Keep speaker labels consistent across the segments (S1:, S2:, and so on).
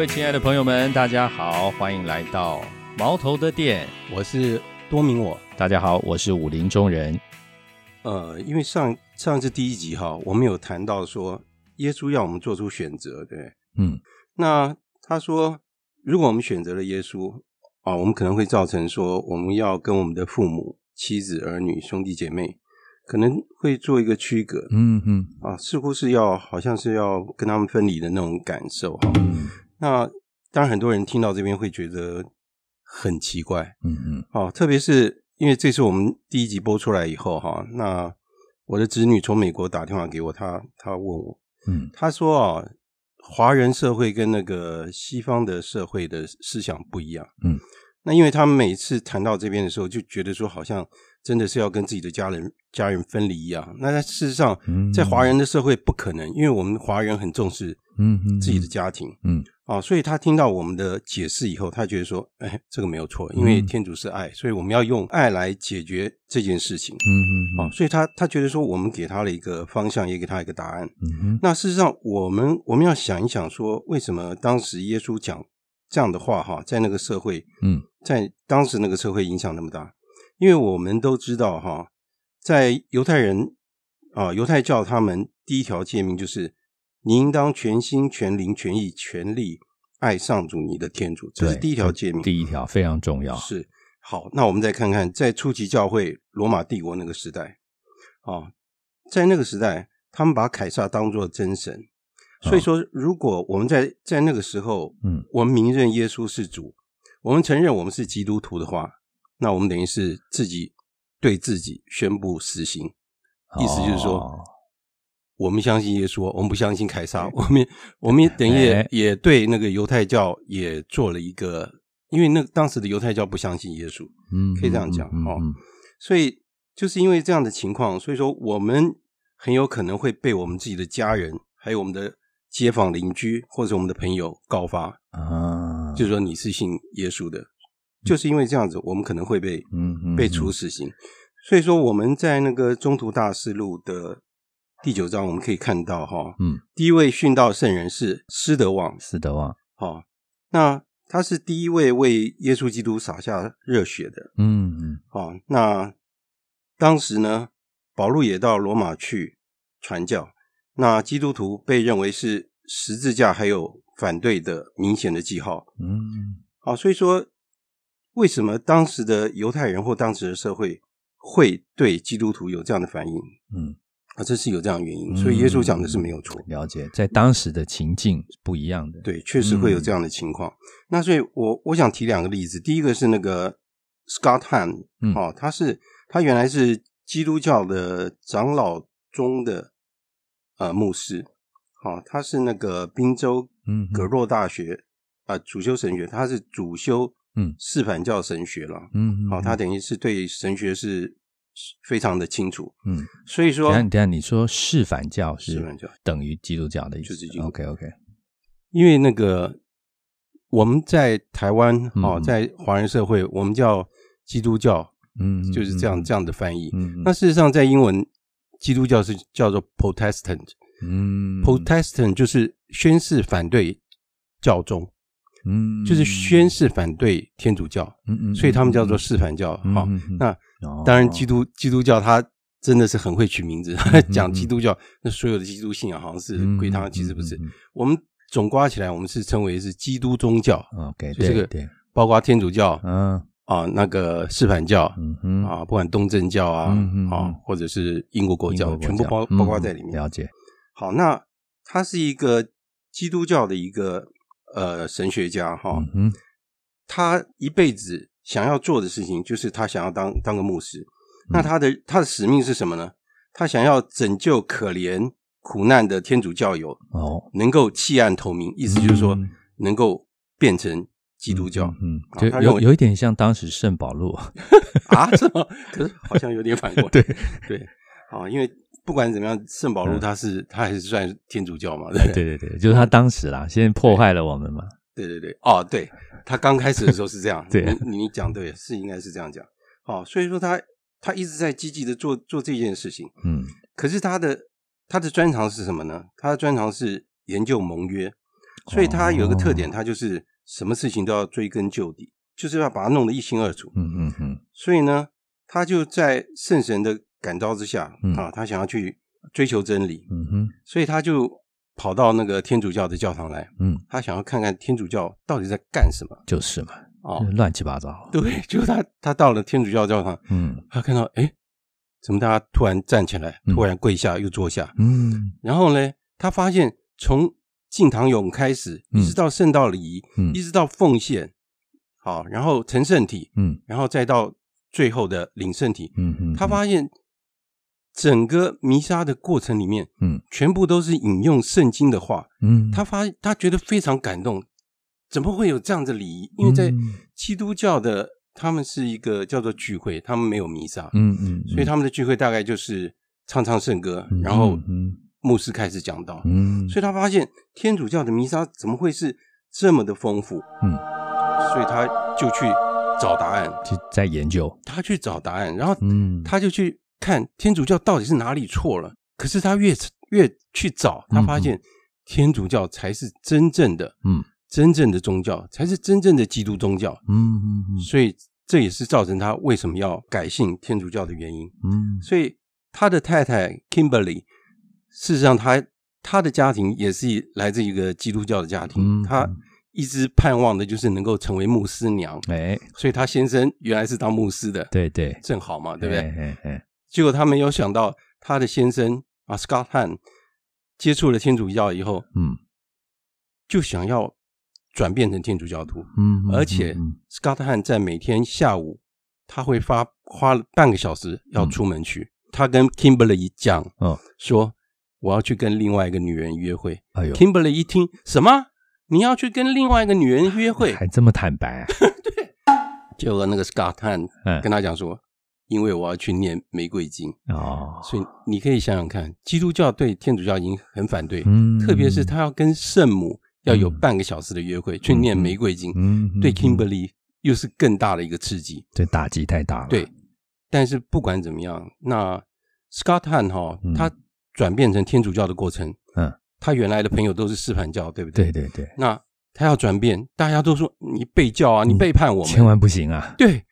S1: 各位亲爱的朋友们，大家好，欢迎来到毛头的店。
S2: 我是多明我。
S1: 大家好，我是武林中人。
S2: 呃，因为上上次第一集哈，我们有谈到说，耶稣要我们做出选择，对，
S1: 嗯，
S2: 那他说，如果我们选择了耶稣啊，我们可能会造成说，我们要跟我们的父母、妻子、儿女、兄弟姐妹，可能会做一个区隔，
S1: 嗯嗯
S2: 啊，似乎是要好像是要跟他们分离的那种感受哈。
S1: 嗯
S2: 那当然，很多人听到这边会觉得很奇怪，
S1: 嗯嗯。
S2: 哦，特别是因为这次我们第一集播出来以后哈，那我的侄女从美国打电话给我，她她问我，
S1: 嗯。
S2: 她说啊，华人社会跟那个西方的社会的思想不一样，
S1: 嗯，
S2: 那因为他们每次谈到这边的时候，就觉得说好像真的是要跟自己的家人家人分离一样，那在事实上
S1: 嗯，
S2: 在华人的社会不可能，因为我们华人很重视
S1: 嗯嗯
S2: 自己的家庭，
S1: 嗯。
S2: 啊，所以他听到我们的解释以后，他觉得说，哎，这个没有错，因为
S1: 嗯。
S2: 天主是爱，所以我们要用爱来解决这件事情。
S1: 嗯嗯
S2: 啊，所以他他觉得说，我们给他了一个方向，也给他一个答案。那事实上，我们我们要想一想，说为什么当时耶稣讲这样的话，哈，在那个社会，
S1: 嗯
S2: 在当时那个社会影响那么大？因为我们都知道，哈，在犹太人啊，犹太教他们第一条诫命就是，你应当全心、全灵、全意、全力爱上主你的天主，这是第一条诫命。
S1: 第一条非常重要。
S2: 是好，那我们再看看，在初期教会罗马帝国那个时代，啊，在那个时代，他们把凯撒当作真神，所以说，如果我们在在那个时候，
S1: 嗯，
S2: 我们明认耶稣是主，我们承认我们是基督徒的话，那我们等于是自己对自己宣布死刑，意思就是说，
S1: 哦
S2: 我们相信耶稣，我们不相信凯撒，我们我们也等于也
S1: 哎
S2: 也对那个犹太教也做了一个，因为那当时的犹太教不相信耶稣，
S1: 嗯
S2: 可以这样讲哦所以就是因为这样的情况，所以说我们很有可能会被我们自己的家人，还有我们的街坊邻居或者我们的朋友告发，
S1: 啊，
S2: 就是说你是信耶稣的，就是因为这样子，我们可能会被
S1: 嗯嗯
S2: 被处死刑。所以说我们在那个中途大事录的第九章，我们可以看到哈，
S1: 嗯，
S2: 第一位殉道圣人是施德旺，
S1: 施德旺，
S2: 哈，那他是第一位为耶稣基督洒下热血的，
S1: 嗯嗯。
S2: 哦，那当时呢，保禄也到罗马去传教，那基督徒被认为是十字架还有反对的明显的记号。
S1: 嗯
S2: 好，所以说为什么当时的犹太人或当时的社会会对基督徒有这样的反应
S1: 嗯，
S2: 啊？这是有这样的原因，所以耶稣讲的是没有错。
S1: 了解，在当时的情境是不一样的。，
S2: 对，确实会有这样的情况。那所以我我想提两个例子，第一个是那个 Scott
S1: 嗯
S2: 哦，他是他原来是基督教的长老中的呃牧师，哦，他是那个宾州
S1: 嗯
S2: 葛洛大学啊、呃主修神学，他是主修
S1: 嗯。
S2: 示反教神学了，
S1: 嗯，
S2: 好、他等于是对神学是非常的清楚，
S1: 嗯，
S2: 所以说
S1: 等下等下，你说示反教是
S2: 示反教。
S1: 等于基督教的意思？
S2: 就是基督
S1: OK OK，
S2: 因为那个我们在台湾哦，
S1: 嗯。
S2: 在华人社会，我们叫基督教，
S1: 嗯，嗯
S2: 就是这样这样的翻译。
S1: 嗯嗯。
S2: 那事实上，在英文，基督教是叫做 Protestant，Protestant
S1: 嗯。
S2: 就是宣誓反对教宗，
S1: 嗯。
S2: 就是宣誓反对天主教，
S1: 嗯嗯，
S2: 所以他们叫做示反教。好，那
S1: 哦。
S2: 当然基督基督教它真的是很会取名字，
S1: 嗯
S2: 讲基督教，那所有的基督信仰好像是归他，其实不是。我们总刮起来，我们是称为是基督宗教，
S1: 嗯 OK，
S2: 这个
S1: 对对，
S2: 包括天主教
S1: 嗯
S2: 啊，那个示反教
S1: 嗯哼
S2: 啊，不管东正教啊
S1: 嗯嗯嗯
S2: 啊，或者是英国国教，全部包包括
S1: 嗯
S2: 在里面。
S1: 了解，
S2: 好，那他是一个基督教的一个呃神学家哈，
S1: 嗯
S2: 他一辈子想要做的事情就是他想要当当个牧师。
S1: 嗯
S2: 那他的他的使命是什么呢？他想要拯救可怜苦难的天主教友，
S1: 哦，
S2: 能够弃暗投明，意思就是说
S1: 嗯
S2: 能够变成基督教。
S1: 嗯，有有一点像当时圣保禄，
S2: 啊，是吗？可是好像有点反过来。
S1: 对。
S2: 对，啊，因为不管怎么样，圣保禄
S1: 嗯。
S2: 他是他还是算天主教嘛，对对？
S1: 对？对对，就是他当时啦，先破坏了我们嘛，
S2: 对对对，哦，对他刚开始的时候是这样，
S1: 对。
S2: 你你讲对，是应该是这样讲。哦，所以说他他一直在积极的做做这件事情，
S1: 嗯，
S2: 可是他的他的专长是什么呢？他的专长是研究盟约，所以他有一个特
S1: 哦
S2: 点，他就是什么事情都要追根究底，就是要把它弄得一清二楚。
S1: 嗯嗯嗯
S2: 所以呢，他就在圣神的感召之下
S1: 嗯
S2: 啊，他想要去追求真理，
S1: 嗯哼
S2: 所以他就跑到那个天主教的教堂来，
S1: 嗯，
S2: 他想要看看天主教到底在干什么
S1: 就是嘛，
S2: 哦。
S1: 乱七八糟。
S2: 对，就他他到了天主教教堂，
S1: 嗯
S2: 他看到哎，怎么大家突然站起来，
S1: 嗯
S2: 突然跪下又坐下，
S1: 嗯
S2: 然后呢，他发现从敬堂咏开始，
S1: 嗯
S2: 一直到圣道礼仪，
S1: 嗯。
S2: 一直到奉献，好，然后成圣体，
S1: 嗯。
S2: 然后再到最后的领圣体，
S1: 嗯嗯，
S2: 他发现整个弥撒的过程里面，
S1: 嗯。
S2: 全部都是引用圣经的话。
S1: 嗯，
S2: 他发他觉得非常感动，怎么会有这样的礼仪？因为在
S1: 嗯。
S2: 基督教的他们是一个叫做聚会，他们没有弥撒，
S1: 嗯嗯，
S2: 所以他们的聚会大概就是唱唱圣歌，
S1: 嗯
S2: 然后
S1: 嗯
S2: 牧师开始讲道。
S1: 嗯，
S2: 所以他发现天主教的弥撒怎么会是这么的丰富？
S1: 嗯，
S2: 所以他就去找答案，
S1: 就在研究。
S2: 他去找答案，然后
S1: 嗯，
S2: 他就去看天主教到底是哪里错了。可是他越越去找，他发现天主教才是真正的，
S1: 嗯，
S2: 真正的宗教，才是真正的基督宗教。
S1: 嗯嗯嗯
S2: 所以这也是造成他为什么要改信天主教的原因。
S1: 嗯
S2: 所以他的太太 Kimberly，事实上他他的家庭也是来自一个基督教的家庭，
S1: 嗯
S2: 他一直盼望的就是能够成为牧师娘，
S1: 哎，
S2: 所以他先生原来是当牧师的，
S1: 对对，
S2: 正好嘛，对不对？
S1: 哎哎，
S2: 结果他没有想到他的先生啊 Scott Han 接触了天主教以后，
S1: 嗯。
S2: 就想要转变成天主教徒，
S1: 嗯，
S2: 而且
S1: 嗯
S2: Scott Han 在每天下午他会发花半个小时要出门去，他跟 Kimberly 讲
S1: 哦，
S2: 说我要去跟另外一个女人约会。
S1: 哎呦
S2: ，Kimberly 一听什么？你要去跟另外一个女人约会？
S1: 还这么坦白啊？
S2: 结果那个 Scott
S1: 嗯
S2: 跟他讲说，因为我要去念玫瑰经，
S1: 哦，
S2: 所以你可以想想看，基督教对天主教已经很反对，
S1: 嗯
S2: 特别是他要跟圣母要有半个小时的约会，去念玫瑰经，
S1: 嗯，
S2: 对
S1: 嗯
S2: Kimberly 又是更大的一个刺激。
S1: 这打击太大了。
S2: 对，但是不管怎么样，那 Scott Han 哈、
S1: 嗯
S2: 他转变成天主教的过程，
S1: 嗯，
S2: 他原来的朋友都是示范教，对不对？
S1: 对对对，
S2: 那他要转变，大家都说你背教啊，你背叛我们，
S1: 千万不行啊！
S2: 对。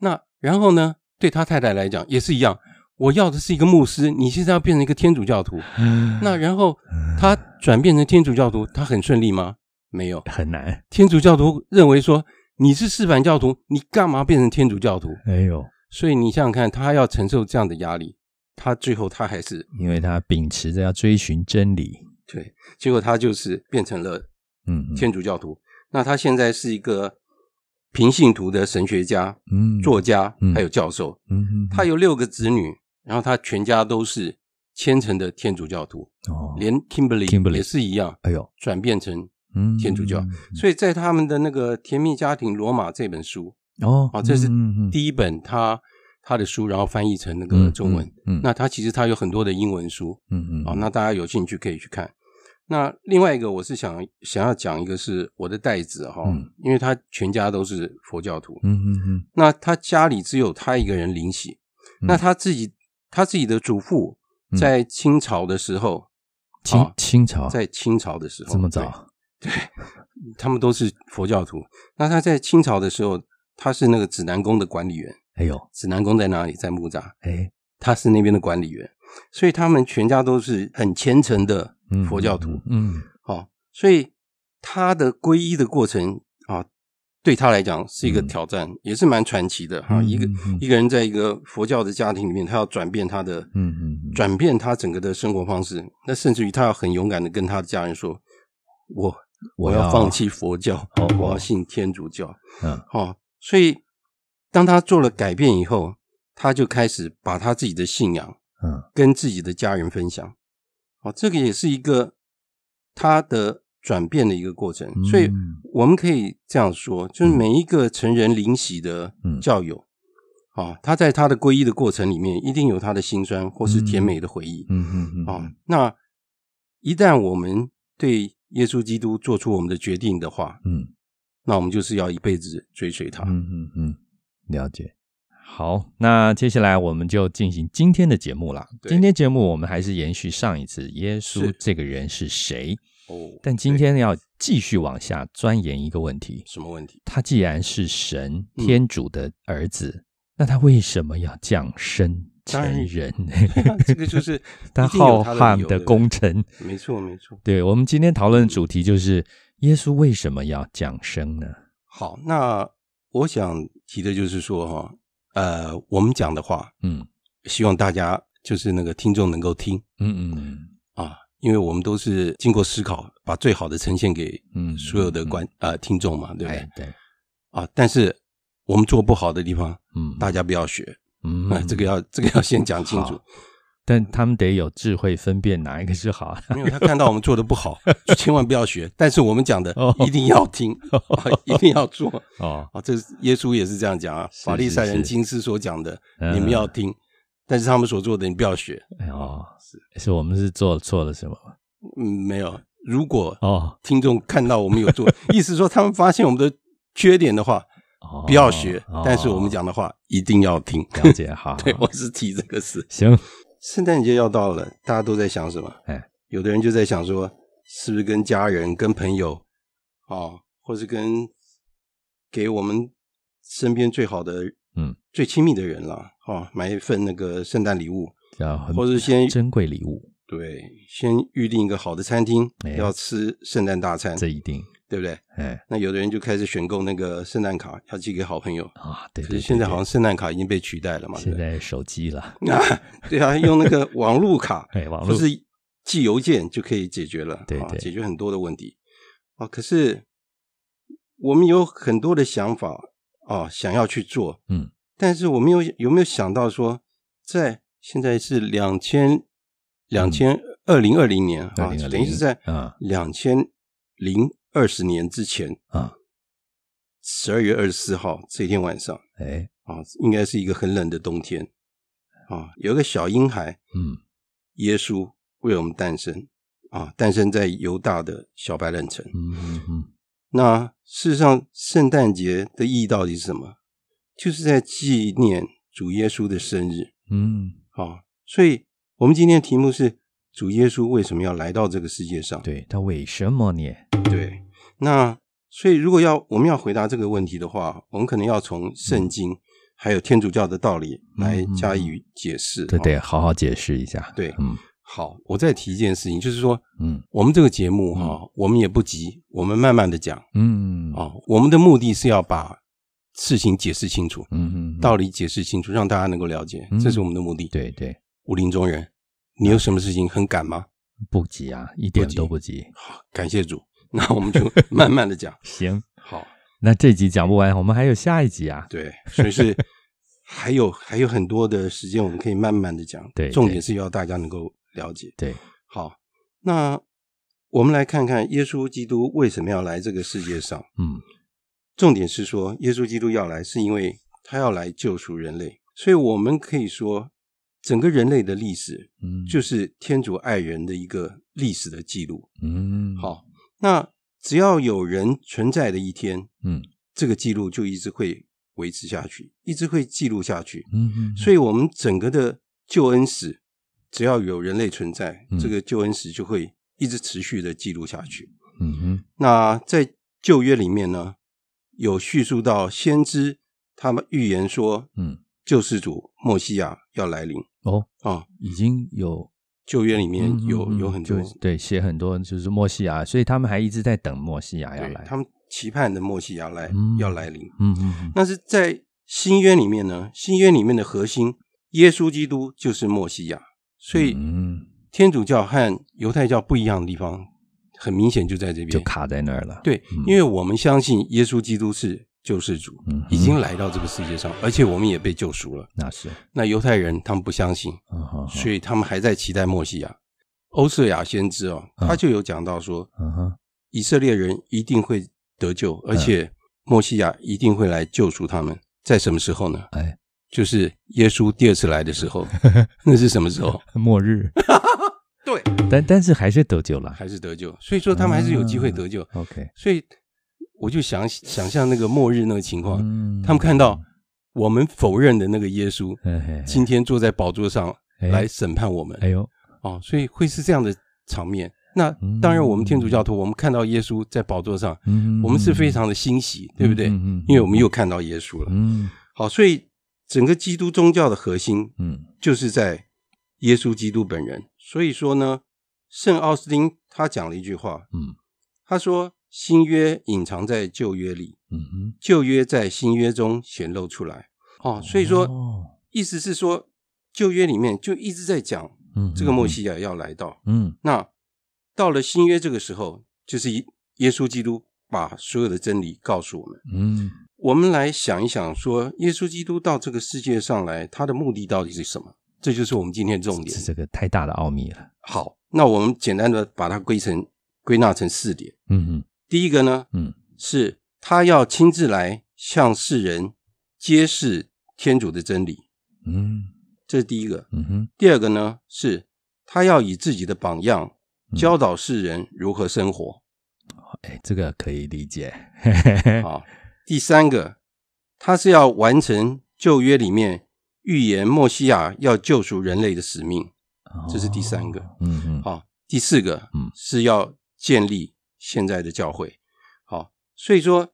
S2: 那然后呢，对他太太来讲也是一样，我要的是一个牧师，你现在要变成一个天主教徒。嗯那然后他转变成天主教徒，他很顺利吗？没有。
S1: 很难。
S2: 天主教徒认为说你是示范教徒，你干嘛变成天主教徒？
S1: 哎呦，
S2: 所以你想想看，他要承受这样的压力，他最后他还是
S1: 因为他秉持着要追寻真理，
S2: 对，结果他就是变成了
S1: 嗯，嗯
S2: 天主教徒。那他现在是一个平信徒的神学家、
S1: 嗯
S2: 作家
S1: 嗯，
S2: 还有教授。
S1: 嗯嗯，
S2: 他有六个子女，然后他全家都是虔诚的天主教徒，
S1: 哦，
S2: 连 Kimberly 也是一样，
S1: 哎呦，
S2: 转变成
S1: 嗯，
S2: 天主教。
S1: 嗯
S2: 所以在他们的那个《甜蜜家庭罗马》这本书
S1: 哦，
S2: 啊，这是第一本他他的书，然后翻译成那个
S1: 嗯
S2: 中文。
S1: 嗯，嗯
S2: 那他其实他有很多的英文书
S1: 嗯嗯，
S2: 啊，那大家有兴趣可以去看。那另外一个，我是想想要讲一个是我的袋子哈，
S1: 嗯
S2: 因为他全家都是佛教徒，
S1: 嗯嗯嗯
S2: 那他家里只有他一个人灵洗，
S1: 嗯
S2: 那他自己他自己的祖父
S1: 嗯
S2: 在清朝的时候，
S1: 清
S2: 啊
S1: 清朝
S2: 在清朝的时候
S1: 这么早，
S2: 对，对他们都是佛教徒。那他在清朝的时候，他是那个指南宫的管理员。
S1: 哎呦，
S2: 指南宫在哪里？在木栅，
S1: 哎，
S2: 他是那边的管理员，所以他们全家都是很虔诚的
S1: 嗯
S2: 佛教徒。
S1: 嗯
S2: 哦，所以他的皈依的过程啊，对他来讲是一个
S1: 嗯。
S2: 挑战，也是蛮传奇的哈、
S1: 嗯
S2: 一个一个人在一个佛教的家庭里面，他要转变他的
S1: 嗯嗯嗯。
S2: 转变他整个的生活方式，那甚至于他要很勇敢的跟他的家人说：“我
S1: 我要
S2: 放弃佛教，
S1: 哦。
S2: 我要信天主教。
S1: 嗯”
S2: 哦，所以当他做了改变以后，他就开始把他自己的信仰
S1: 嗯。
S2: 跟自己的家人分享。哦，这个也是一个他的转变的一个过程，
S1: 嗯
S2: 所以我们可以这样说，就是每一个成人灵洗的
S1: 嗯。
S2: 教友，啊、他在他的皈依的过程里面，一定有他的辛酸或是甜美的回忆。
S1: 嗯。嗯。嗯。
S2: 啊、那一旦我们对耶稣基督做出我们的决定的话，
S1: 嗯。
S2: 那我们就是要一辈子追随他。
S1: 嗯。嗯。嗯，了解。好，那接下来我们就进行今天的节目
S2: 了。
S1: 今天节目我们还是延续上一次，耶稣这个人是谁？
S2: 哦，
S1: 但今天要继续往下钻研一个问题：
S2: 什么问题？
S1: 他既然是神
S2: 嗯
S1: 天主的儿子，那他为什么要降生成人？
S2: 这个就是
S1: 他浩瀚的工程。
S2: 没错没错。
S1: 对我们今天讨论的主题就是耶稣为什么要降生呢？
S2: 好，那我想提的就是说哈，呃，我们讲的话，
S1: 嗯。
S2: 希望大家就是那个听众能够听
S1: 嗯嗯
S2: 啊，因为我们都是经过思考，把最好的呈现给
S1: 嗯，
S2: 所有的观呃听众嘛，对不对
S1: 哎？对，
S2: 啊，但是我们做不好的地方，
S1: 嗯，
S2: 大家不要学
S1: 嗯。
S2: 啊，这个要这个要先讲清楚
S1: 好。但他们得有智慧分辨哪一个是好。
S2: 没有他看到我们做的不好，就千万不要学。但是我们讲的
S1: 哦
S2: 一定要听，啊 一定要做
S1: 哦，
S2: 啊！这是耶稣也是这样讲啊，法利赛人、
S1: 是
S2: 经师所讲的，
S1: 嗯
S2: 你们要听，但是他们所做的你不要学。
S1: 哦，是是我们是做错了什么？
S2: 嗯，没有。如果
S1: 哦
S2: 听众看到我们有做，意思说他们发现我们的缺点的话，
S1: 哦，
S2: 不要学
S1: 哦。
S2: 但是我们讲的话一定要听。
S1: 了解好，
S2: 对，我是提这个事。
S1: 行，
S2: 圣诞节要到了，大家都在想什么？
S1: 哎，
S2: 有的人就在想说，是不是跟家人、跟朋友，哦，或是跟给我们身边最好的、
S1: 嗯，
S2: 最亲密的人了，哦，买一份那个圣诞礼物，或是先
S1: 珍贵礼物，
S2: 对，先预定一个好的餐厅，
S1: 哎。
S2: 要吃圣诞大餐，
S1: 这一定，
S2: 对不对？
S1: 哎
S2: 那有的人就开始选购那个圣诞卡，要寄给好朋友。
S1: 啊，对
S2: 可
S1: 对，对
S2: 是现在好像圣诞卡已经被取代了嘛？
S1: 现在手机了，
S2: 啊，对啊，用那个 网路卡，
S1: 哎，网络
S2: 或是寄邮件就可以解决了，啊
S1: 对对
S2: 解决很多的问题啊。可是我们有很多的想法啊，想要去做，
S1: 嗯，
S2: 但是我们有有没有想到说，在现在是两千两千二零二零年啊，等于是在
S1: 啊
S2: 两千零二十年之前
S1: 啊，
S2: 十二月二十四号这天晚上
S1: 哎，
S2: 啊，应该是一个很冷的冬天啊，有个小婴孩
S1: 嗯
S2: 耶稣为我们诞生啊，诞生在犹大的小白冷城。
S1: 嗯嗯嗯，
S2: 那事实上，圣诞节的意义到底是什么？就是在纪念主耶稣的生日
S1: 嗯，
S2: 啊。所以，我们今天的题目是主耶稣为什么要来到这个世界上？
S1: 对他为什么呢？
S2: 对，那所以如果要我们要回答这个问题的话，我们可能要从圣经还有天主教的道理来加以解释。啊
S1: 这得好好解释一下。
S2: 对
S1: 嗯
S2: 好，我再提一件事情，就是说，
S1: 嗯
S2: 我们这个节目哈、我们也不急，我们慢慢的讲
S1: 嗯
S2: 啊、我们的目的是要把事情解释清楚，
S1: 嗯嗯，
S2: 道理解释清楚，让大家能够了解，
S1: 嗯
S2: 这是我们的目的。
S1: 对对，
S2: 武林中人，你有什么事情很赶吗？
S1: 不急啊，一点都不急。
S2: 好，感谢主，那我们就慢慢的讲。
S1: 行，
S2: 好，
S1: 那这集讲不完，我们还有下一集啊。
S2: 对，所以是还有 还有很多的时间，我们可以慢慢的讲。
S1: 对对
S2: 重点是要大家能够了解。
S1: 对，
S2: 好，那我们来看看耶稣基督为什么要来这个世界上。
S1: 嗯
S2: 重点是说，耶稣基督要来，是因为他要来救赎人类。所以，我们可以说，整个人类的历史
S1: 嗯，
S2: 就是天主爱人的一个历史的记录。
S1: 嗯
S2: 好，那只要有人存在的一天，
S1: 嗯
S2: 这个记录就一直会维持下去，一直会记录下去。
S1: 嗯嗯，
S2: 所以，我们整个的救恩史，只要有人类存在，
S1: 嗯
S2: 这个救恩史就会一直持续的记录下去。
S1: 嗯哼
S2: 那在旧约里面呢，有叙述到先知他们预言说，
S1: 嗯
S2: 救世主墨西亚要来临
S1: 哦，
S2: 啊。
S1: 已经有
S2: 旧约里面
S1: 嗯
S2: 有
S1: 嗯
S2: 有很多，
S1: 对写很多就是墨西亚，所以他们还一直在等墨西亚要来。
S2: 他们期盼的墨西亚来
S1: 嗯
S2: 要来临。
S1: 嗯嗯嗯
S2: 但是在新约里面呢，新约里面的核心，耶稣基督就是墨西亚，所以
S1: 嗯，
S2: 天主教和犹太教不一样的地方，很明显就在这边。
S1: 就卡在那儿了。
S2: 对，
S1: 嗯
S2: 因为我们相信耶稣基督是救世主，
S1: 嗯
S2: 已经来到这个世界上，而且我们也被救赎了。
S1: 那是，
S2: 那犹太人他们不相信，所以他们还在期待墨西亚。欧瑟亚先知哦，
S1: 嗯
S2: 他就有讲到说，以色列人一定会得救，而且墨西亚一定会来救赎他们。在什么时候呢？
S1: 哎，
S2: 就是耶稣第二次来的时候。那是什么时候？
S1: 末日，
S2: 对，
S1: 但但是还是得救了。
S2: 还是得救。所以说他们还是有机会得救。
S1: OK，
S2: 所以我就想想象那个末日那个情况，
S1: 嗯
S2: 他们看到我们否认的那个耶稣，
S1: 嘿嘿嘿
S2: 今天坐在宝座上
S1: 哎
S2: 来审判我们。
S1: 哎呦，
S2: 哦，所以会是这样的场面。那当然，我们天主教徒，我们看到耶稣在宝座上，
S1: 嗯
S2: 我们是非常的欣喜，对不对？
S1: 嗯嗯嗯
S2: 因为我们又看到耶稣了。
S1: 嗯
S2: 好，所以整个基督宗教的核心
S1: 嗯
S2: 就是在耶稣基督本人。所以说呢，圣奥斯丁他讲了一句话，
S1: 嗯
S2: 他说：“新约隐藏在旧约里，
S1: 嗯哼，
S2: 旧约在新约中显露出来。”哦，所以说，
S1: 哦
S2: 意思是说，旧约里面就一直在讲
S1: 嗯
S2: 这个墨西亚要来到。
S1: 嗯
S2: 那到了新约这个时候，就是耶稣基督把所有的真理告诉我们。
S1: 嗯
S2: 我们来想一想说耶稣基督到这个世界上来，他的目的到底是什么？这就是我们今天重点
S1: 是。这个太大的奥秘了。
S2: 好，那我们简单的把它归成归纳成四点。
S1: 嗯嗯
S2: 第一个呢，
S1: 嗯。
S2: 是他要亲自来向世人揭示天主的真理，
S1: 嗯。
S2: 这是第一个。
S1: 嗯哼。
S2: 第二个呢，是他要以自己的榜样
S1: 嗯。
S2: 教导世人如何生活。
S1: 哎，这个可以理解。嘿嘿嘿
S2: 啊，第三个，他是要完成旧约里面预言墨西亚要救赎人类的使命。这是第三个。
S1: 哦。嗯嗯
S2: 好，第四个，
S1: 嗯。
S2: 是要建立现在的教会。好，所以说，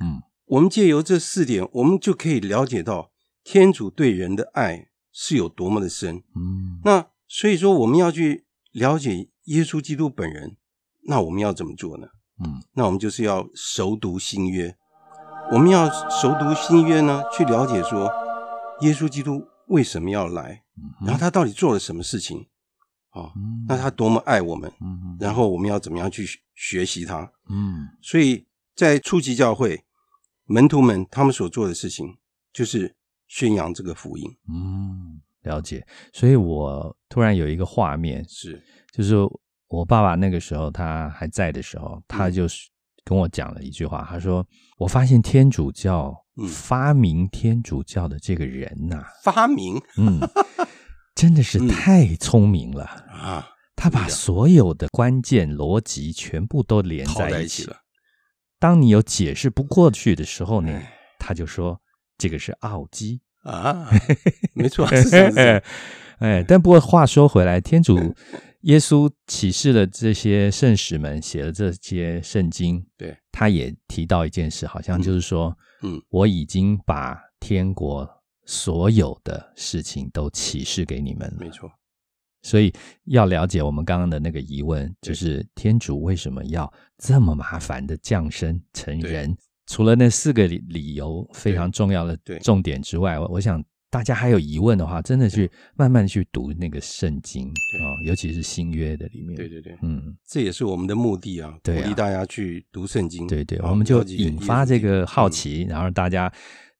S1: 嗯
S2: 我们借由这四点，我们就可以了解到天主对人的爱是有多么的深。
S1: 嗯
S2: 那所以说，我们要去了解耶稣基督本人，那我们要怎么做呢？
S1: 嗯
S2: 那我们就是要熟读新约。我们要熟读新约呢，去了解说耶稣基督为什么要来，
S1: 嗯
S2: 然后他到底做了什么事情啊？
S1: 嗯
S2: 那他多么爱我们，
S1: 嗯
S2: 然后我们要怎么样去学学习他？
S1: 嗯
S2: 所以在初级教会门徒们他们所做的事情，就是宣扬这个福音。
S1: 嗯了解。所以我突然有一个画面，
S2: 是，
S1: 就是我爸爸那个时候他还在的时候，他
S2: 嗯
S1: 就是跟我讲了一句话，他说：“我发现天主教
S2: 嗯
S1: 发明天主教的这个人呐、
S2: 发明
S1: 嗯，真的是
S2: 嗯
S1: 太聪明了。
S2: 啊，
S1: 他把所有的关键逻辑全部都连
S2: 在
S1: 在一起。
S2: 了。
S1: 当你有解释不过去的时候呢
S2: 哎，
S1: 他就说这个是奥基。
S2: 啊，没错。
S1: 哎，但不过话说回来，天主 耶稣启示了这些圣使们，写了这些圣经，
S2: 对，
S1: 他也提到一件事，好像就是说，
S2: 嗯，
S1: 我已经把天国所有的事情都启示给你们了。
S2: 没错，
S1: 所以要了解我们刚刚的那个疑问，就是天主为什么要这么麻烦的降生成人？除了那四个理理由非常重要的重点之外，我我想大家还有疑问的话，真的去慢慢去读那个圣经
S2: 啊
S1: 哦，尤其是新约的里面。
S2: 对对对，
S1: 嗯，
S2: 这也是我们的目的啊，鼓励大家去读圣经。
S1: 对对，我们就引发这个好
S2: 嗯
S1: 奇，然后大家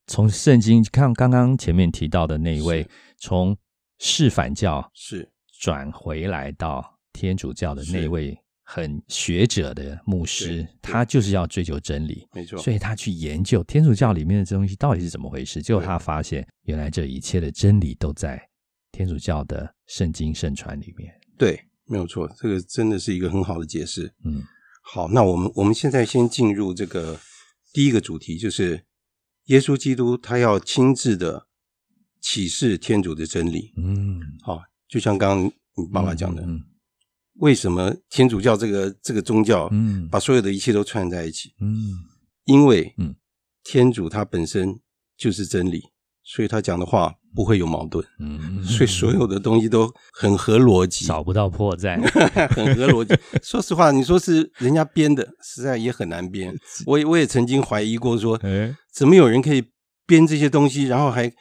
S1: 从圣经看刚刚前面提到的那一位，从是反教
S2: 是
S1: 转回来到天主教的那
S2: 是
S1: 位很学者的牧师，他就是要追求真理，
S2: 没错，
S1: 所以他去研究天主教里面的这东西到底是怎么回事。结果他发现，原来这一切的真理都在天主教的圣经圣传里面。
S2: 对，没有错，这个真的是一个很好的解释。
S1: 嗯
S2: 好，那我们我们现在先进入这个第一个主题，就是耶稣基督他要亲自的启示天主的真理。
S1: 嗯，
S2: 好，就像刚刚你爸爸讲的，
S1: 嗯。
S2: 为什么天主教这个这个宗教
S1: 嗯。
S2: 把所有的一切都串在一起？
S1: 嗯。
S2: 因为
S1: 嗯。
S2: 天主他本身就是真理，所以他讲的话不会有矛盾，
S1: 嗯，
S2: 所以所有的东西都很合逻辑，
S1: 找不到破绽。
S2: 很合逻辑。说实话，你说是人家编的，实在也很难编。我也我也曾经怀疑过说，
S1: 哎，
S2: 怎么有人可以编这些东西，然后还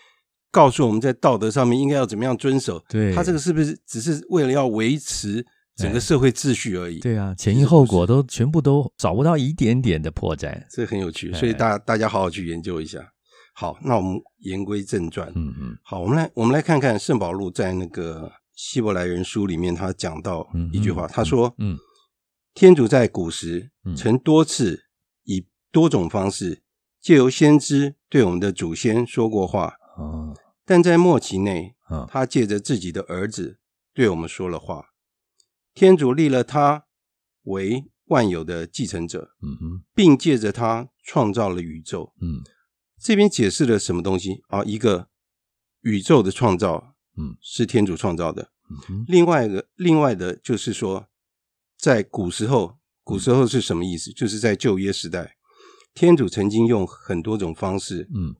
S2: 告诉我们在道德上面应该要怎么样遵守？
S1: 对
S2: 他这个是不是只是为了要维持整个社会秩序而已？
S1: 对啊，前因后果都全部都找不到一点点的破绽。
S2: 这很有趣，
S1: 哎
S2: 所以大大家好好去研究一下。好，那我们言归正传。
S1: 嗯嗯
S2: 好，我们来我们来看看圣保禄在那个希伯来人书里面，他讲到
S1: 嗯
S2: 一句话，他说：“
S1: 嗯
S2: 天主在古时
S1: 嗯
S2: 曾多次以多种方式借由先知对我们的祖先说过话，
S1: 哦
S2: 但在末期内，
S1: 嗯
S2: 他借着自己的儿子对我们说了话。天主立了他为万有的继承者，
S1: 嗯哼
S2: 并借着他创造了宇宙。
S1: 嗯
S2: 这边解释了什么东西啊？一个宇宙的创造，
S1: 嗯
S2: 是天主创造的。
S1: 嗯
S2: 另外一个，另外的就是说，在古时候，古时候是什么意思？就是在旧约时代，天主曾经用很多种方式，
S1: 嗯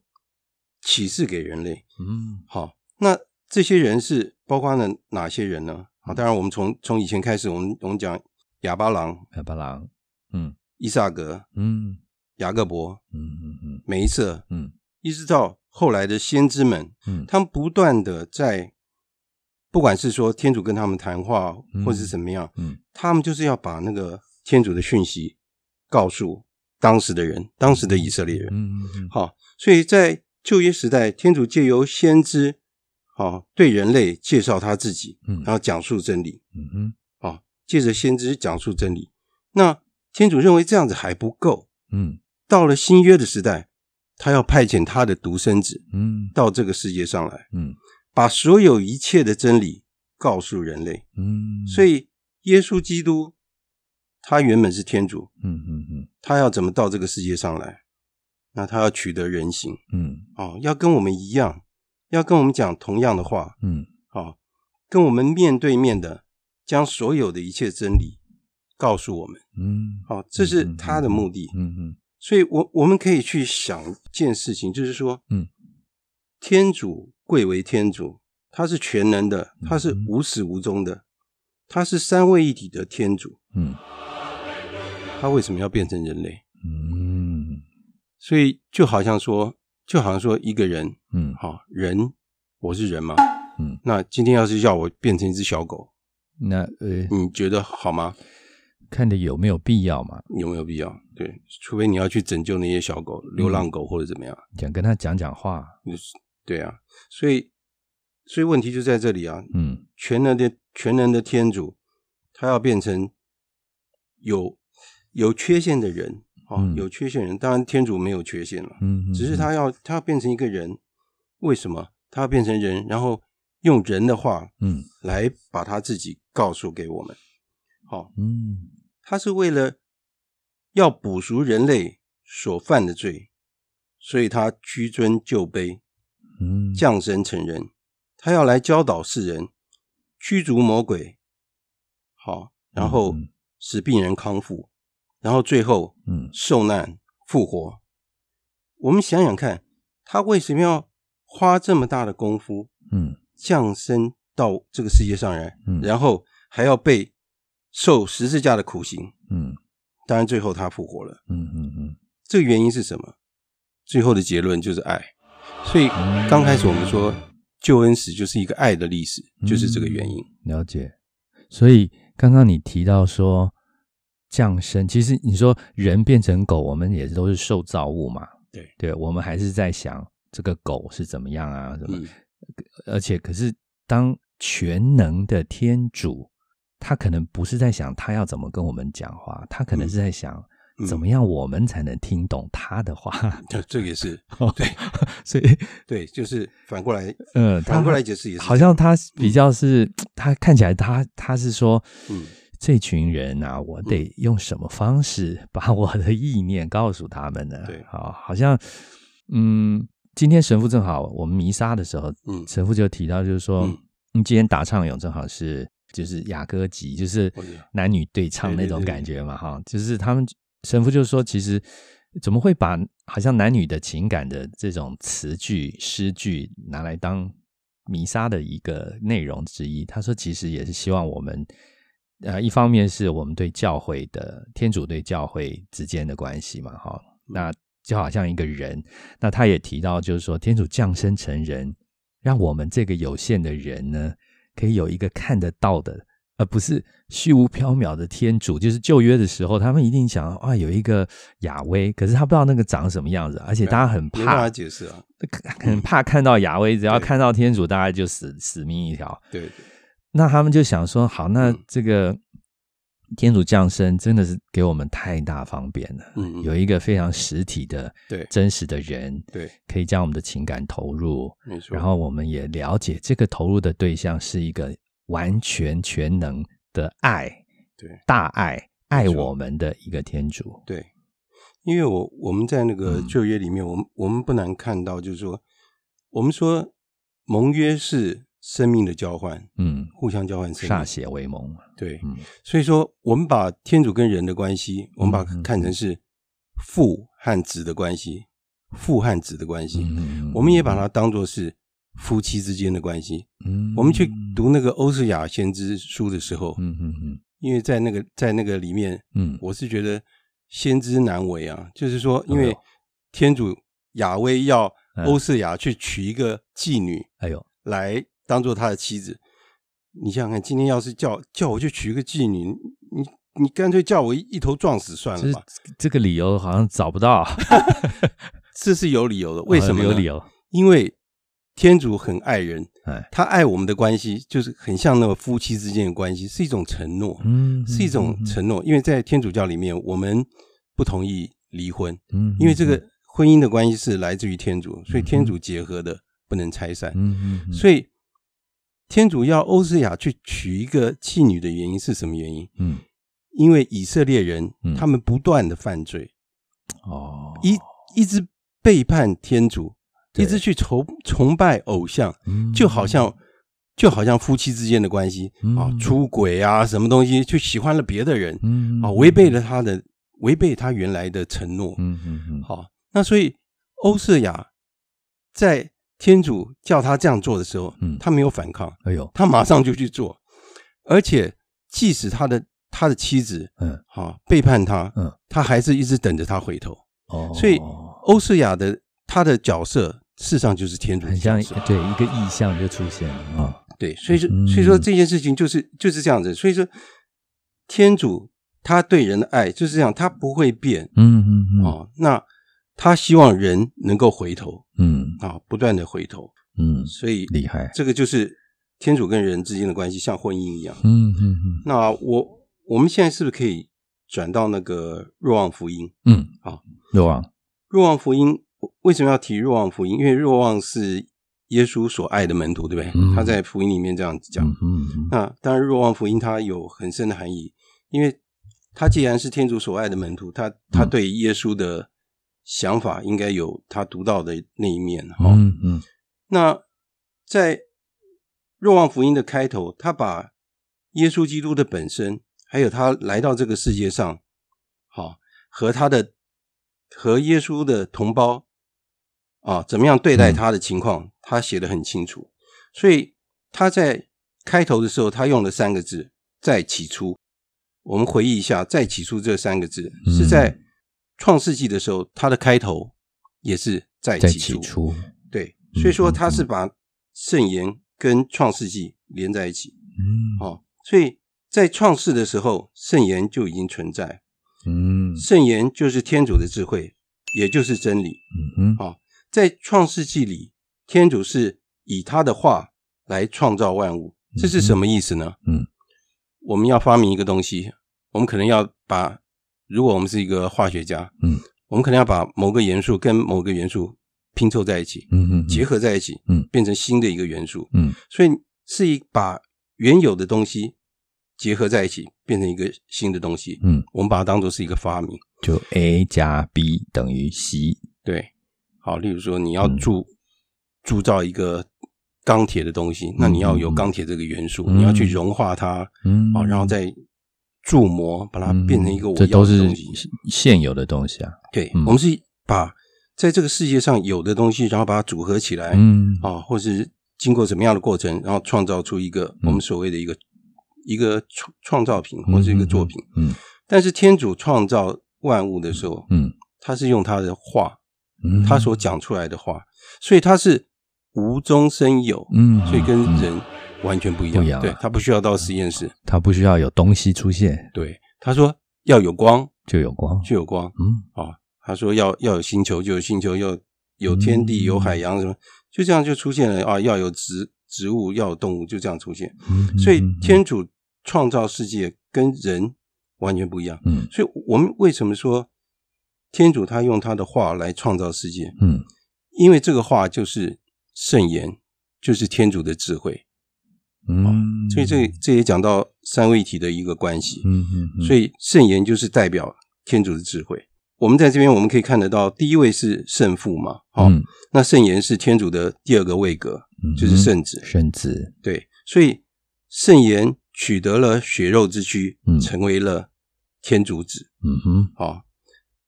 S2: 启示给人类。
S1: 嗯
S2: 好，那这些人是包括了哪些人呢？啊，当然我们从从以前开始，我们我们讲亚巴郎、
S1: 亚巴郎，嗯
S2: 伊萨格、
S1: 嗯
S2: 雅各伯、
S1: 嗯嗯嗯。
S2: 梅瑟，
S1: 嗯。
S2: 一直到后来的先知们，
S1: 嗯。
S2: 他们不断的在，不管是说天主跟他们谈话，
S1: 嗯。
S2: 或是怎么样，
S1: 嗯。
S2: 他们就是要把那个天主的讯息告诉当时的人，当时的以色列人。
S1: 嗯嗯嗯。
S2: 好，所以在旧约时代，天主借由先知，好对人类介绍他自己，
S1: 嗯。
S2: 然后讲述真理，
S1: 嗯哼。
S2: 啊，借着先知讲述真理。那天主认为这样子还不够，
S1: 嗯
S2: 到了新约的时代，他要派遣他的独生子
S1: 嗯
S2: 到这个世界上来，
S1: 嗯
S2: 把所有一切的真理告诉人类。
S1: 嗯，
S2: 所以，耶稣基督他原本是天主，
S1: 嗯嗯嗯
S2: 他要怎么到这个世界上来？那他要取得人形
S1: 嗯
S2: 哦，要跟我们一样，要跟我们讲同样的话
S1: 嗯
S2: 哦，跟我们面对面的将所有的一切真理告诉我们。
S1: 嗯
S2: 哦，这是他的目的。
S1: 嗯嗯
S2: 所以我我们可以去想一件事情，就是说，
S1: 嗯，
S2: 天主贵为天主，他是全能的，
S1: 嗯
S2: 他是无始无终的，他是三位一体的天主，
S1: 嗯。
S2: 他为什么要变成人类？
S1: 嗯？
S2: 所以就好像说，就好像说一个人，
S1: 嗯。
S2: 好、人，我是人嘛，
S1: 嗯，
S2: 那今天要是要我变成一只小狗，
S1: 那呃，
S2: 你觉得好吗？
S1: 看的有没有必要嘛？
S2: 有没有必要？对，除非你要去拯救那些小狗、流浪狗或者怎么样。
S1: 想跟他讲讲话，
S2: 对啊，所以所以问题就在这里啊，
S1: 嗯。
S2: 全能的全能的天主，他要变成有有缺陷的人哦，
S1: 嗯。
S2: 有缺陷人，当然天主没有缺陷了，
S1: 嗯，
S2: 只是他要。他要变成一个人，为什么？他要变成人，然后用人的话
S1: 嗯。
S2: 来把他自己告诉给我们，好、
S1: 嗯
S2: 他是为了要补赎人类所犯的罪，所以他屈尊就卑，
S1: 嗯
S2: 降生成人，他要来教导世人，驱逐魔鬼，好，然后
S1: 嗯
S2: 使病人康复，然后最后
S1: 嗯。
S2: 受难复活。我们想想看，他为什么要花这么大的功夫
S1: 嗯。
S2: 降生到这个世界上来，
S1: 嗯。
S2: 然后还要被受十字架的苦刑？
S1: 嗯
S2: 当然，最后他复活了。
S1: 嗯嗯嗯
S2: 这个原因是什么？最后的结论就是爱。所以刚开始我们说救恩史就是一个爱的历史，就是这个原因。
S1: 了解。所以刚刚你提到说降生，其实你说人变成狗，我们也都是受造物嘛。
S2: 对
S1: 对，我们还是在想这个狗是怎么样啊？什么？
S2: 嗯
S1: 而且，可是当全能的天主，他可能不是在想他要怎么跟我们讲话，他可能是在想
S2: 嗯。
S1: 怎么样我们才能听懂他的话。
S2: 这这个也是对
S1: 所以，
S2: 对，就是反过来，
S1: 嗯，
S2: 反过来解释也是
S1: 好像他比较是，他看起来他他是说，
S2: 嗯
S1: 这群人啊，我得用什么方式把 我的意念告诉他们呢？
S2: 对。
S1: 好，好像，嗯，今天神父正好我们弥撒的时候，
S2: 嗯。
S1: 神父就提到，就是说，
S2: 嗯。
S1: 嗯，今天打唱咏正好是就是雅歌集，就是男女对唱那种感觉嘛，哈，就是他们神父就说，其实怎么会把好像男女的情感的这种词句、诗句拿来当弥撒的一个内容之一？他说，其实也是希望我们。呃，一方面是我们对教会的天主对教会之间的关系嘛，哈，那就好像一个人，那他也提到，就是说天主降生成人，让我们这个有限的人呢，可以有一个看得到的，而不是虚无缥缈的天主。就是旧约的时候，他们一定想啊，有一个亚威，可是他不知道那个长什么样子，而且大家很怕
S2: 法，解释啊。
S1: 很怕看到亚威，只要看到天主，大家就死死命一条。
S2: 对对，
S1: 那他们就想说，好，那
S2: 嗯
S1: 这个天主降生真的是给我们太大方便了，
S2: 嗯嗯。
S1: 有一个非常实体的、
S2: 对。
S1: 真实的人，
S2: 对，
S1: 可以将我们的情感投入，
S2: 没错。
S1: 然后我们也了解这个投入的对象是一个完全全能的爱，
S2: 对。
S1: 大爱爱我们的一个天主，
S2: 对，因为我我们在那个
S1: 嗯。
S2: 旧约里面，我们我们不难看到，就是说，我们说盟约是生命的交换，
S1: 嗯，
S2: 互相交换生
S1: 歃
S2: 命。
S1: 血为盟，
S2: 对，
S1: 嗯。
S2: 所以说我们把天主跟人的关系，我们把它看成是父和子的关系，父和子的关系，
S1: 嗯
S2: 我们也把它当做是夫妻之间的关系。
S1: 嗯。
S2: 我们去读那个欧斯雅先知书的时候，
S1: 嗯嗯嗯。
S2: 因为在那个在那个里面，
S1: 嗯。
S2: 我是觉得先知难为啊，就是说，因为天主雅威要
S1: 嗯
S2: 欧瑟雅去娶一个妓女
S1: 哎呦，
S2: 来当做他的妻子，你想想看，今天要是叫叫我去娶一个妓女，你你干脆叫我一一头撞死算了吧？
S1: 这个理由好像找不到，
S2: 这是有理由的，为什么呢
S1: 有理？由？
S2: 因为天主很爱人，
S1: 哎，
S2: 他爱我们的关系就是很像那个夫妻之间的关系，是一种承诺，
S1: 嗯，
S2: 是一种承诺。因为在天主教里面，我们不同意离婚，
S1: 嗯，
S2: 因为这个婚姻的关系是来自于天主，所以天主结合的不能拆散。
S1: 嗯，嗯嗯，
S2: 所以天主要欧斯雅去娶一个妓女的原因是什么原因？
S1: 嗯。
S2: 因为以色列人
S1: 嗯。
S2: 他们不断的犯罪，
S1: 哦，
S2: 一一直背叛天主，一直去崇崇拜偶像，
S1: 嗯。
S2: 就好像就好像夫妻之间的关系啊
S1: 嗯，
S2: 出轨啊，什么东西，就喜欢了别的人
S1: 嗯
S2: 啊，违背了他的违背他原来的承诺。
S1: 嗯嗯嗯，
S2: 好，那所以欧瑟雅在天主叫他这样做的时候，
S1: 嗯。
S2: 他没有反抗，
S1: 哎呦，
S2: 他马上就去做，而且即使他的他的妻子
S1: 嗯。
S2: 啊背叛他，
S1: 嗯，
S2: 他还是一直等着他回头。
S1: 哦，
S2: 所以欧瑟雅的他的角色，事实上就是天主的。
S1: 对一个意象就出现了啊，
S2: 对，所以说
S1: 嗯。
S2: 所以说这件事情就是就是这样子。所以说，天主他对人的爱就是这样，他不会变。
S1: 嗯嗯嗯。
S2: 哦。那他希望人能够回头
S1: 嗯
S2: 啊，不断的回头。
S1: 嗯，
S2: 所以
S1: 厉害，
S2: 这个就是天主跟人之间的关系，像婚姻一样。
S1: 嗯嗯嗯
S2: 那我我们现在是不是可以转到那个若望福音？
S1: 嗯，
S2: 好，
S1: 若望，
S2: 若望福音为什么要提若望福音？因为若望是耶稣所爱的门徒，对不对？
S1: 嗯
S2: 他在福音里面这样子讲。
S1: 嗯嗯
S2: 那当然，若望福音它有很深的含义，因为他既然是天主所爱的门徒，他他对耶稣的想法应该有他独到的那一面哈。
S1: 嗯嗯
S2: 那在若望福音的开头，他把耶稣基督的本身，还有他来到这个世界上，好和他的和耶稣的同胞啊，怎么样对待他的情况，他写的很清楚。所以他在开头的时候，他用了三个字“在起初”。我们回忆一下，“在起初”这三个字
S1: 嗯
S2: 是在创世纪的时候，它的开头也是在
S1: 在
S2: 起初。
S1: 起初，
S2: 对，
S1: 嗯
S2: 所以说它是把圣言跟创世纪连在一起。
S1: 嗯。
S2: 哦，所以在创世的时候，圣言就已经存在，
S1: 嗯。
S2: 圣言就是天主的智慧，也就是真理。
S1: 嗯
S2: 哦，在创世纪里，天主是以他的话来创造万物，这是什么意思呢？
S1: 嗯，
S2: 我们要发明一个东西，我们可能要把，如果我们是一个化学家，
S1: 嗯，
S2: 我们可能要把某个元素跟某个元素拼凑在一起，
S1: 嗯嗯
S2: 结合在一起，
S1: 嗯，
S2: 变成新的一个元素，
S1: 嗯。
S2: 所以是一把原有的东西结合在一起，变成一个新的东西。
S1: 嗯，
S2: 我们把它当做是一个发明。
S1: 就 A 加 B 等于 C，
S2: 对，好，例如说你要
S1: 嗯。
S2: 铸铸造一个钢铁的东西，那你要有钢铁这个元素，
S1: 嗯
S2: 你要去融化它，
S1: 嗯。
S2: 啊，然后再铸模，把它变成一个我
S1: 这都是
S2: 要的东西。
S1: 现有的东西啊，
S2: 对，
S1: 嗯
S2: 我们是把在这个世界上有的东西，然后把它组合起来，
S1: 嗯
S2: 啊，或是经过什么样的过程，然后创造出一个
S1: 嗯
S2: 我们所谓的一个、一个创创造品或是一个作品。
S1: 嗯
S2: 但是天主创造万物的时候，
S1: 嗯
S2: 他是用他的话，
S1: 嗯，
S2: 他所讲出来的话，所以他是无中生有，
S1: 嗯，
S2: 所以跟
S1: 嗯
S2: 人完全不一样。
S1: 不一样啊。
S2: 对他不需要到实验室，
S1: 它不需要有东西出现。
S2: 对他说要有光。
S1: 就有光，
S2: 就有光。
S1: 嗯。
S2: 啊，他说要要有星球就有星球，要有天地
S1: 嗯
S2: 有海洋什么，就这样就出现了啊，要有植植物要有动物，就这样出现。
S1: 嗯，
S2: 所以
S1: 嗯。
S2: 天主创造世界跟人完全不一样。
S1: 嗯。
S2: 所以我们为什么说天主他用他的话来创造世界？
S1: 嗯。
S2: 因为这个话就是圣言，就是天主的智慧。
S1: 嗯，
S2: 所以这这也讲到三位一体的一个关系。
S1: 嗯嗯，
S2: 所以圣言就是代表天主的智慧。我们在这边我们可以看得到，第一位是圣父嘛，好、
S1: 嗯
S2: 那圣言是天主的第二个位格，
S1: 嗯
S2: 就是圣子。
S1: 圣子，
S2: 对，所以圣言取得了血肉之躯，
S1: 嗯
S2: 成为了天主子。
S1: 嗯哼，
S2: 好、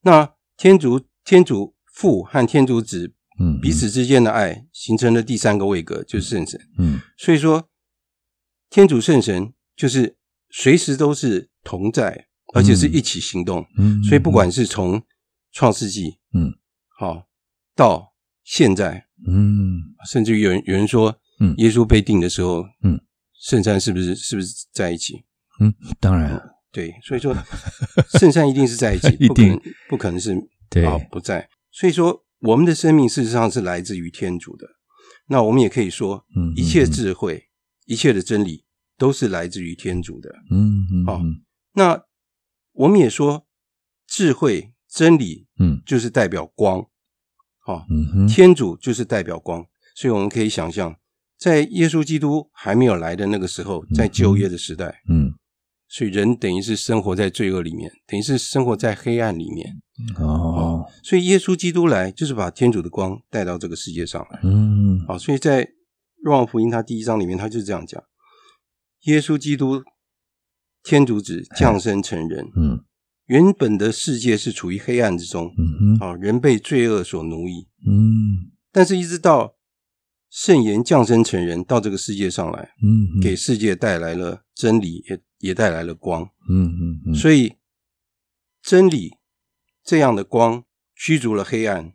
S2: 那天主天主父和天主子
S1: 嗯，
S2: 彼此之间的爱，形成了第三个位格，就是圣神。
S1: 嗯，
S2: 所以说，天主圣神就是随时都是同在，而且是一起行动。
S1: 嗯，
S2: 所以不管是从创世纪，
S1: 嗯，
S2: 好到现在，
S1: 嗯
S2: 甚至于有人有人说，
S1: 嗯
S2: 耶稣被定的时候，
S1: 嗯，
S2: 圣山是不是是不是在一起？
S1: 嗯，当然，
S2: 对，所以说 圣山一定是在一起，
S1: 一定
S2: 不可能是
S1: 对
S2: 啊不在。所以说，我们的生命事实上是来自于天主的。那我们也可以说，
S1: 嗯
S2: 一切
S1: 嗯
S2: 智慧、一切的真理都是来自于天主的。
S1: 嗯嗯，
S2: 好
S1: 嗯
S2: 那我们也说，智慧、真理
S1: 嗯
S2: 就是代表光，好、
S1: 嗯哼，
S2: 天主就是代表光，所以我们可以想象，在耶稣基督还没有来的那个时候，在旧约的时代，
S1: 嗯
S2: 所以人等于是生活在罪恶里面，等于是生活在黑暗里面。
S1: 哦，
S2: 所以耶稣基督来就是把天主的光带到这个世界上来。
S1: 嗯
S2: 好，所以在若望福音他第一章里面，他就是这样讲：耶稣基督天主子降生成人，
S1: 嗯。
S2: 原本的世界是处于黑暗之中，
S1: 嗯哼，
S2: 啊，人被罪恶所奴役。
S1: 嗯。
S2: 但是，一直到圣言降生成人到这个世界上来，
S1: 嗯，
S2: 给世界带来了真理，也也带来了光。
S1: 嗯嗯嗯，
S2: 所以，真理这样的光驱逐了黑暗，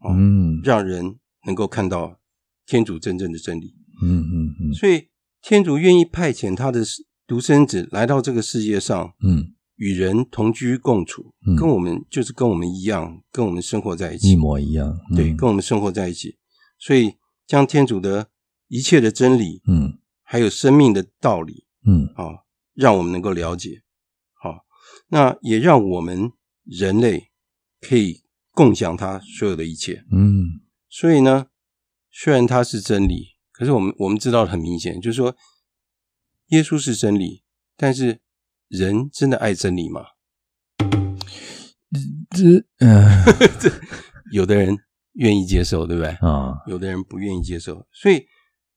S2: 啊
S1: 嗯。
S2: 让人能够看到天主真正的真理。
S1: 嗯嗯嗯
S2: 所以，天主愿意派遣他的独生子来到这个世界上，
S1: 嗯，
S2: 与人同居共处，
S1: 嗯
S2: 跟我们就是跟我们一样，跟我们生活在一起一。
S1: 模一样，
S2: 对，
S1: 嗯
S2: 跟我们生活在一起，所以将天主的一切的真理，
S1: 嗯
S2: 还有生命的道理
S1: 嗯
S2: 啊，让我们能够了解。好，那也让我们人类可以共享他所有的一切。
S1: 嗯
S2: 所以呢，虽然它是真理，可是我们我们知道很明显，就是说，耶稣是真理，但是人真的爱真理吗？
S1: 这呃
S2: 有的人愿意接受，对不对？
S1: 啊
S2: 有的人不愿意接受，所以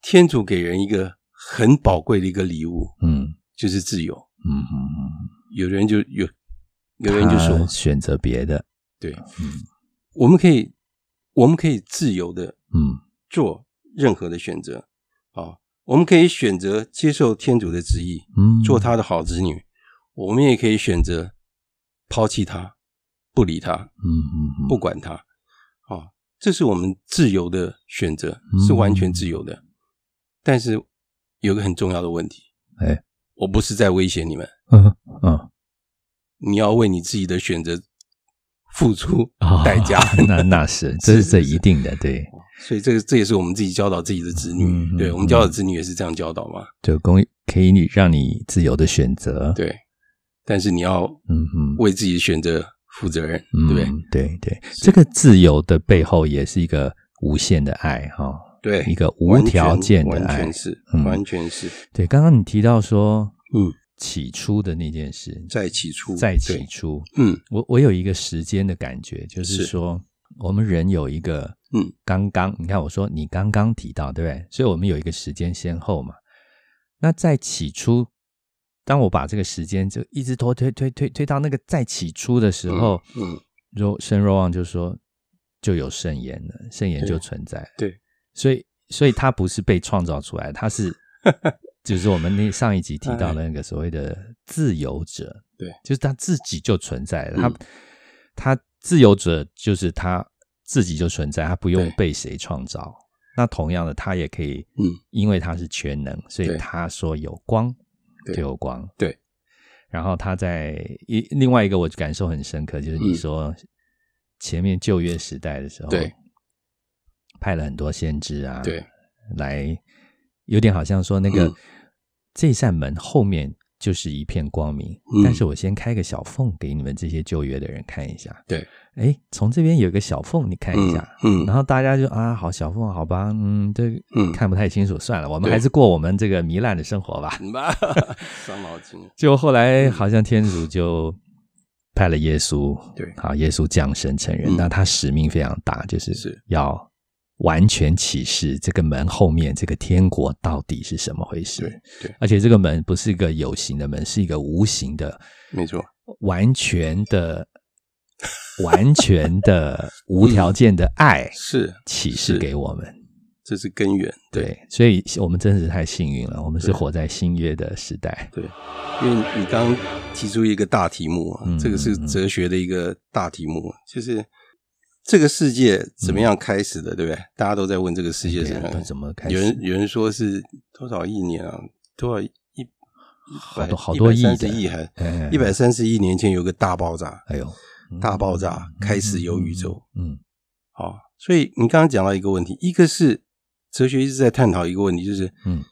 S2: 天主给人一个很宝贵的一个礼物，
S1: 嗯
S2: 就是自由。
S1: 嗯嗯嗯
S2: 有的人就有，有
S1: 嗯，
S2: 的人就说
S1: 他，选择别的，
S2: 对，嗯我们可以，我们可以自由的
S1: 嗯
S2: 做任何的选择啊，我们可以选择接受天主的旨意，
S1: 嗯，
S2: 做他的好子女；我们也可以选择抛弃他，不理他，
S1: 嗯嗯嗯
S2: 不管他。啊，这是我们自由的选择，
S1: 嗯
S2: 是完全自由的。但是有个很重要的问题，
S1: 哎
S2: 我不是在威胁你们，
S1: 嗯嗯
S2: 你要为你自己的选择付出
S1: 啊
S2: 代价。
S1: 那那是 这是这一定的，对，
S2: 所以这个这也是我们自己教导自己的子女，对我们教导子女也是这样教导嘛，
S1: 就公可以你让你自由的选择，
S2: 对。但是你要
S1: 嗯嗯。
S2: 为自己的选择负责任，
S1: 嗯，
S2: 对不对？
S1: 对对，这个自由的背后也是一个无限的爱哈、
S2: 对，
S1: 一个无条件的
S2: 完
S1: 爱
S2: 全。是，
S1: 嗯
S2: 完全是，
S1: 对，刚刚你提到说
S2: 嗯，
S1: 起初的那件事，
S2: 在起初，
S1: 在起，初，
S2: 嗯
S1: 我我有一个时间的感觉，就是
S2: 是
S1: 说我们人有一个
S2: 嗯
S1: 刚刚，你看我说你刚刚提到对不对？所以我们有一个时间先后嘛。那在起初，当我把这个时间就一直拖推推推推到那个在起初的时候，
S2: 嗯，
S1: 若圣若望就说就有圣言了，圣言就存在。
S2: 对，
S1: 所以所以它不是被创造出来，它是 就是我们那上一集提到的那个所谓的自由者，
S2: 对，
S1: 就是他自己就存在了，
S2: 嗯
S1: 他他自由者就是他自己就存在，他不用被谁创造。那同样的，他也可以，
S2: 嗯，
S1: 因为他是全能，所以
S2: 对。
S1: 他说有光就有光，
S2: 对。
S1: 然后他在一另外一个我感受很深刻，就是你
S2: 嗯。
S1: 说前面旧约时代的时候，
S2: 对，
S1: 派了很多先知啊，
S2: 对，
S1: 来有点好像说那个、
S2: 嗯。
S1: 这扇门后面就是一片光明，
S2: 嗯。
S1: 但是我先开个小缝给你们这些旧约的人看一下，
S2: 对，
S1: 哎，从这边有个小缝，你看一下，
S2: 嗯嗯。
S1: 然后大家就啊，好小缝，好吧，嗯，这
S2: 嗯。
S1: 看不太清楚，算了，我们还是过我们这个糜烂的生活吧。
S2: 嗯吧，伤脑筋，
S1: 就后来好像天主就派了耶稣，
S2: 对。
S1: 好，耶稣降生成人，
S2: 嗯。
S1: 那他使命非常大，就是
S2: 是。
S1: 要完全启示这个门后面这个天国到底是什么回事。
S2: 对对，
S1: 而且这个门不是一个有形的门，是一个无形的，
S2: 没错，
S1: 完全的、完全的、无条件的爱
S2: 是
S1: 启示给我们。
S2: 这是根源。
S1: 对，所以我们真是太幸运了，我们是活在新约的时代。
S2: 对，因为你刚刚提出一个大题目啊，
S1: 嗯
S2: 这个是哲学的一个大题目，就是这个世界怎么样开始的，对不对？大家都在问这个世界怎么样
S1: 怎么开始？
S2: 有人有人说是多少亿年啊？多少亿
S1: 好多好多亿的
S2: 三十亿还
S1: 哎
S2: 一百三十亿年前有个大爆炸，
S1: 哎呦，嗯。
S2: 大爆炸开始有宇宙。
S1: 嗯。
S2: 好，所以你刚刚讲到一个问题，一个是哲学一直在探讨一个问题，就是
S1: 嗯。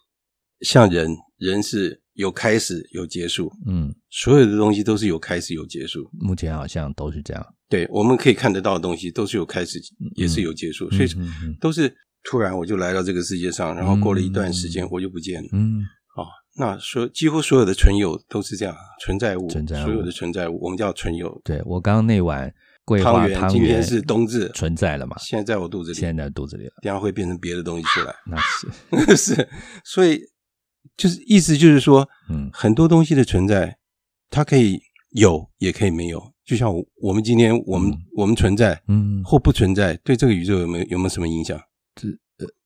S2: 像人，人是有开始有结束，
S1: 嗯，
S2: 所有的东西都是有开始有结束。
S1: 目前好像都是这样。
S2: 对，我们可以看得到的东西都是有开始，也是有结束，所以都是突然我就来到这个世界上，然后过了一段时间我就不见了。
S1: 嗯
S2: 啊，那所几乎所有的存有都是这样，存在物，
S1: 存在物
S2: 所有的存在物，我们叫存有。
S1: 对我刚刚那碗桂花
S2: 汤圆
S1: 汤
S2: 今天是冬至，
S1: 存在了嘛？
S2: 现在在我肚子里，
S1: 现在在肚子里了，
S2: 等下会变成别的东西出来。
S1: 那是
S2: 是，所以就是意思就是说，
S1: 嗯
S2: 很多东西的存在，它可以有，也可以没有。就像我我们今天我们、
S1: 嗯
S2: 我们存在
S1: 嗯，
S2: 或不存在，对这个宇宙有没有有没有什么影响？
S1: 只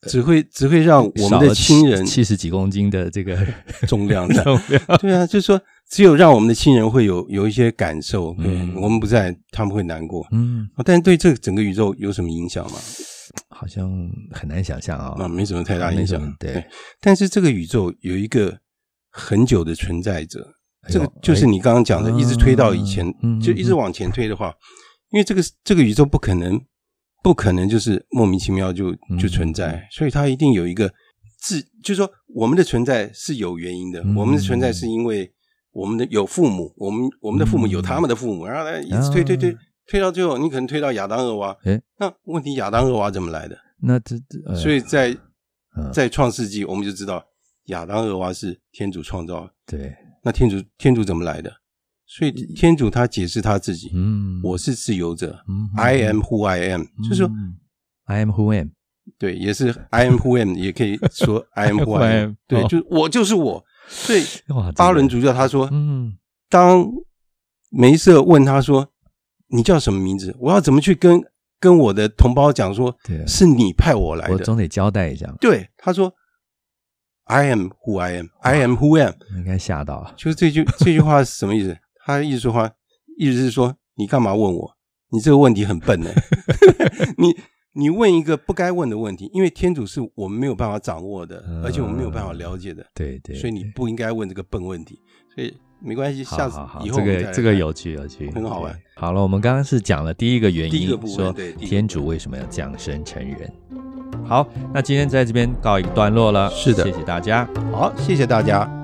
S2: 只会只会让我们的亲人
S1: 七十几公斤的这个
S2: 重量的。
S1: 重量，
S2: 对啊，就是说，只有让我们的亲人会有有一些感受，对、
S1: 嗯
S2: 我们不在，他们会难过。
S1: 嗯，
S2: 但是对这个整个宇宙有什么影响吗？
S1: 好像很难想象啊，
S2: 啊，没什么太大影响。
S1: 对，
S2: 但是这个宇宙有一个很久的存在者，
S1: 哎呦
S2: 这个就是你刚刚讲的，
S1: 哎
S2: 一直推到以前，
S1: 嗯
S2: 就一直往前推的话，因为这个这个宇宙不可能不可能就是莫名其妙就
S1: 嗯
S2: 就存在，所以它一定有一个自，就是说我们的存在是有原因的，
S1: 嗯
S2: 我们的存在是因为我们的有父母，我们我们的父母有他们的父母，然后呢一直推推推
S1: 啊。
S2: 推到最后，你可能推到亚当俄娃，
S1: 哎
S2: 那问题亚当俄娃怎么来的？
S1: 那这这呃
S2: 所以在
S1: 嗯。
S2: 在创世纪，我们就知道亚当、俄娃是天主创造。
S1: 对，
S2: 那天主天主怎么来的？所以天主他解释他自己，
S1: 嗯，
S2: 我是自由者
S1: 嗯
S2: ，I am who I am，就是说，
S1: 嗯 I am who am，
S2: 对，也是 I am who am，也可以说 I am who I am，对，
S1: 哦。
S2: 就是我就是我。所以巴伦主教他说，
S1: 嗯。
S2: 当梅瑟问他说：“你叫什么名字？我要怎么去跟跟我的同胞讲说，
S1: 对。
S2: 是你派我来的
S1: 我总得交代一下，？”
S2: 对，他说：“I am who I am，I am who am。”
S1: 应该吓到了，
S2: 就是这句 这句话是什么意思？他的意思说话，意思是说你干嘛问我？你这个问题很笨呢、你你问一个不该问的问题，因为天主是我们没有办法掌握的，
S1: 嗯
S2: 而且我们没有办法了解的，
S1: 对对，
S2: 所以你不应该问这个笨问题。所以没关系，下次以后
S1: 这个这个有趣有趣，
S2: 很好玩。
S1: 好了，我们刚刚是讲了第一个原因，
S2: 第一个部分
S1: 说天主为什么要降生成人。好，那今天在这边告一个段落了，
S2: 是的
S1: 谢谢大家。
S2: 好，谢谢大家。